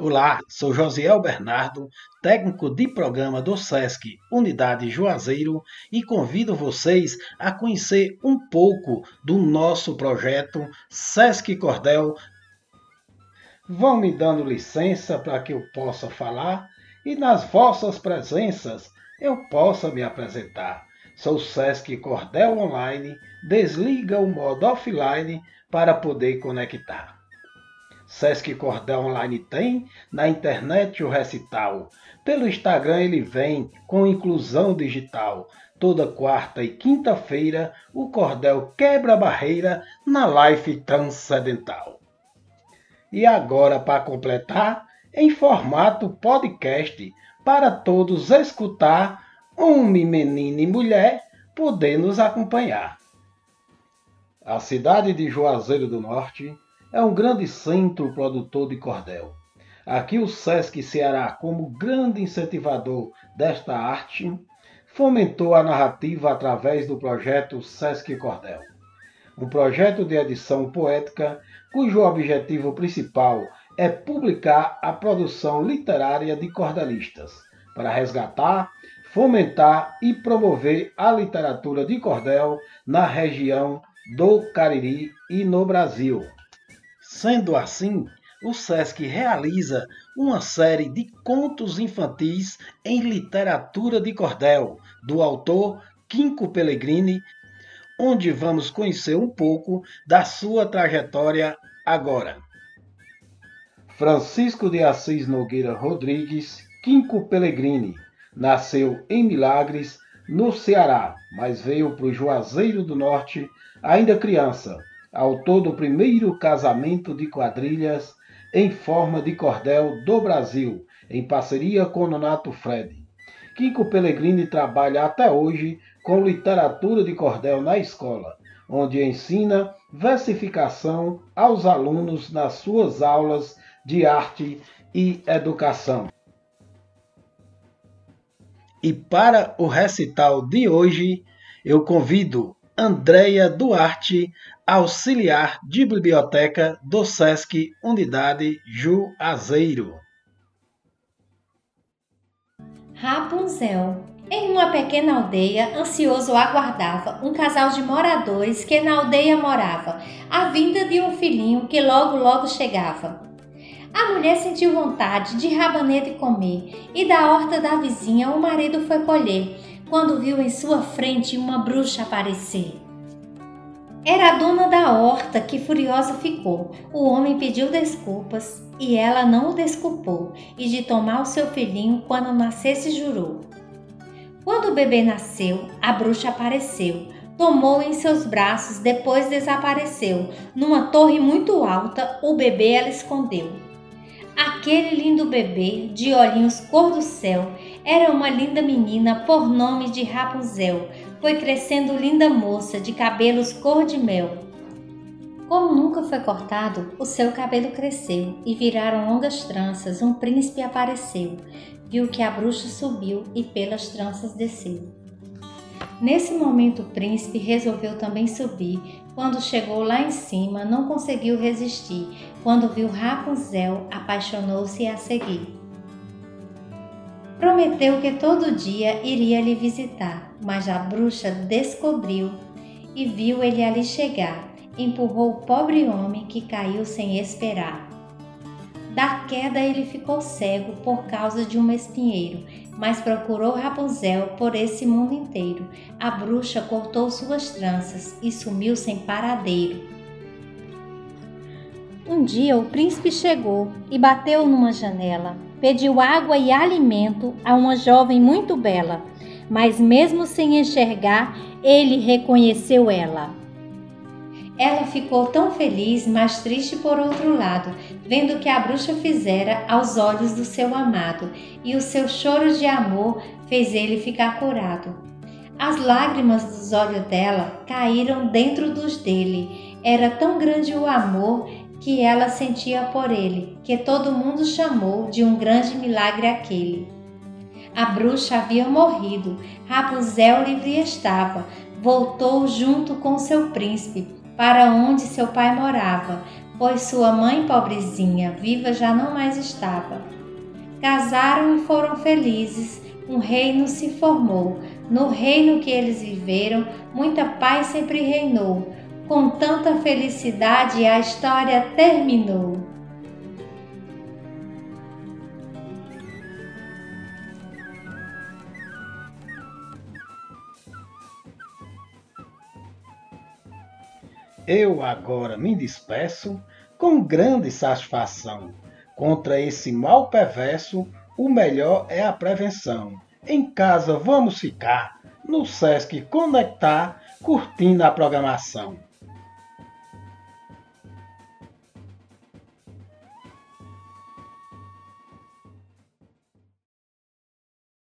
Olá, sou Josiel Bernardo, técnico de programa do SESC Unidade Juazeiro e convido vocês a conhecer um pouco do nosso projeto SESC Cordel. Vão me dando licença para que eu possa falar e nas vossas presenças eu possa me apresentar. Sou SESC Cordel Online, desliga o modo offline para poder conectar. Sesc Cordel Online tem, na internet o recital. Pelo Instagram ele vem com inclusão digital. Toda quarta e quinta-feira o cordel quebra a barreira na live transcendental. E agora, para completar, em formato podcast, para todos escutar, homem, menino e mulher, poder nos acompanhar. A cidade de Juazeiro do Norte é um grande centro produtor de cordel. Aqui o SESC Ceará, como grande incentivador desta arte, fomentou a narrativa através do projeto SESC Cordel. Um projeto de edição poética cujo objetivo principal é publicar a produção literária de cordelistas, para resgatar, fomentar e promover a literatura de cordel na região do Cariri e no Brasil. Sendo assim, o SESC realiza uma série de contos infantis em literatura de cordel, do autor Quinco Pellegrini, onde vamos conhecer um pouco da sua trajetória agora. Francisco de Assis Nogueira Rodrigues, Quinco Pellegrini, nasceu em Milagres, no Ceará, mas veio para o Juazeiro do Norte ainda criança autor do primeiro casamento de quadrilhas em forma de cordel do Brasil, em parceria com Nonato Fred. Kiko Pellegrini trabalha até hoje com literatura de cordel na escola, onde ensina versificação aos alunos nas suas aulas de arte e educação. E para o recital de hoje, eu convido Andréia Duarte, auxiliar de biblioteca do SESC Unidade Juazeiro. Rapunzel. Em uma pequena aldeia, ansioso aguardava um casal de moradores que na aldeia morava, a vinda de um filhinho que logo logo chegava. A mulher sentiu vontade de rabanete comer e da horta da vizinha o marido foi colher quando viu em sua frente uma bruxa aparecer. Era a dona da horta que furiosa ficou. O homem pediu desculpas e ela não o desculpou, e de tomar o seu filhinho quando nascesse jurou. Quando o bebê nasceu, a bruxa apareceu, tomou em seus braços, depois desapareceu. Numa torre muito alta, o bebê ela escondeu. Aquele lindo bebê, de olhinhos cor do céu, era uma linda menina por nome de Rapunzel. Foi crescendo linda moça, de cabelos cor de mel. Como nunca foi cortado, o seu cabelo cresceu e viraram longas tranças. Um príncipe apareceu, viu que a bruxa subiu e pelas tranças desceu. Nesse momento, o príncipe resolveu também subir. Quando chegou lá em cima, não conseguiu resistir. Quando viu Rapunzel, apaixonou-se a seguir. Prometeu que todo dia iria lhe visitar, mas a bruxa descobriu e viu ele ali chegar. Empurrou o pobre homem que caiu sem esperar. Da queda ele ficou cego por causa de um espinheiro mas procurou Rapunzel por esse mundo inteiro. A bruxa cortou suas tranças e sumiu sem paradeiro. Um dia o príncipe chegou e bateu numa janela. Pediu água e alimento a uma jovem muito bela, mas mesmo sem enxergar, ele reconheceu ela. Ela ficou tão feliz, mas triste por outro lado, vendo o que a bruxa fizera aos olhos do seu amado, e o seu choro de amor fez ele ficar curado. As lágrimas dos olhos dela caíram dentro dos dele. Era tão grande o amor que ela sentia por ele, que todo mundo chamou de um grande milagre aquele. A bruxa havia morrido, Rapunzel livre estava, voltou junto com seu príncipe para onde seu pai morava. pois sua mãe pobrezinha, viva já não mais estava. Casaram e foram felizes, um reino se formou. No reino que eles viveram, muita paz sempre reinou. Com tanta felicidade, a história terminou. Eu agora me despeço com grande satisfação. Contra esse mal perverso, o melhor é a prevenção. Em casa vamos ficar, no Sesc Conectar, curtindo a programação.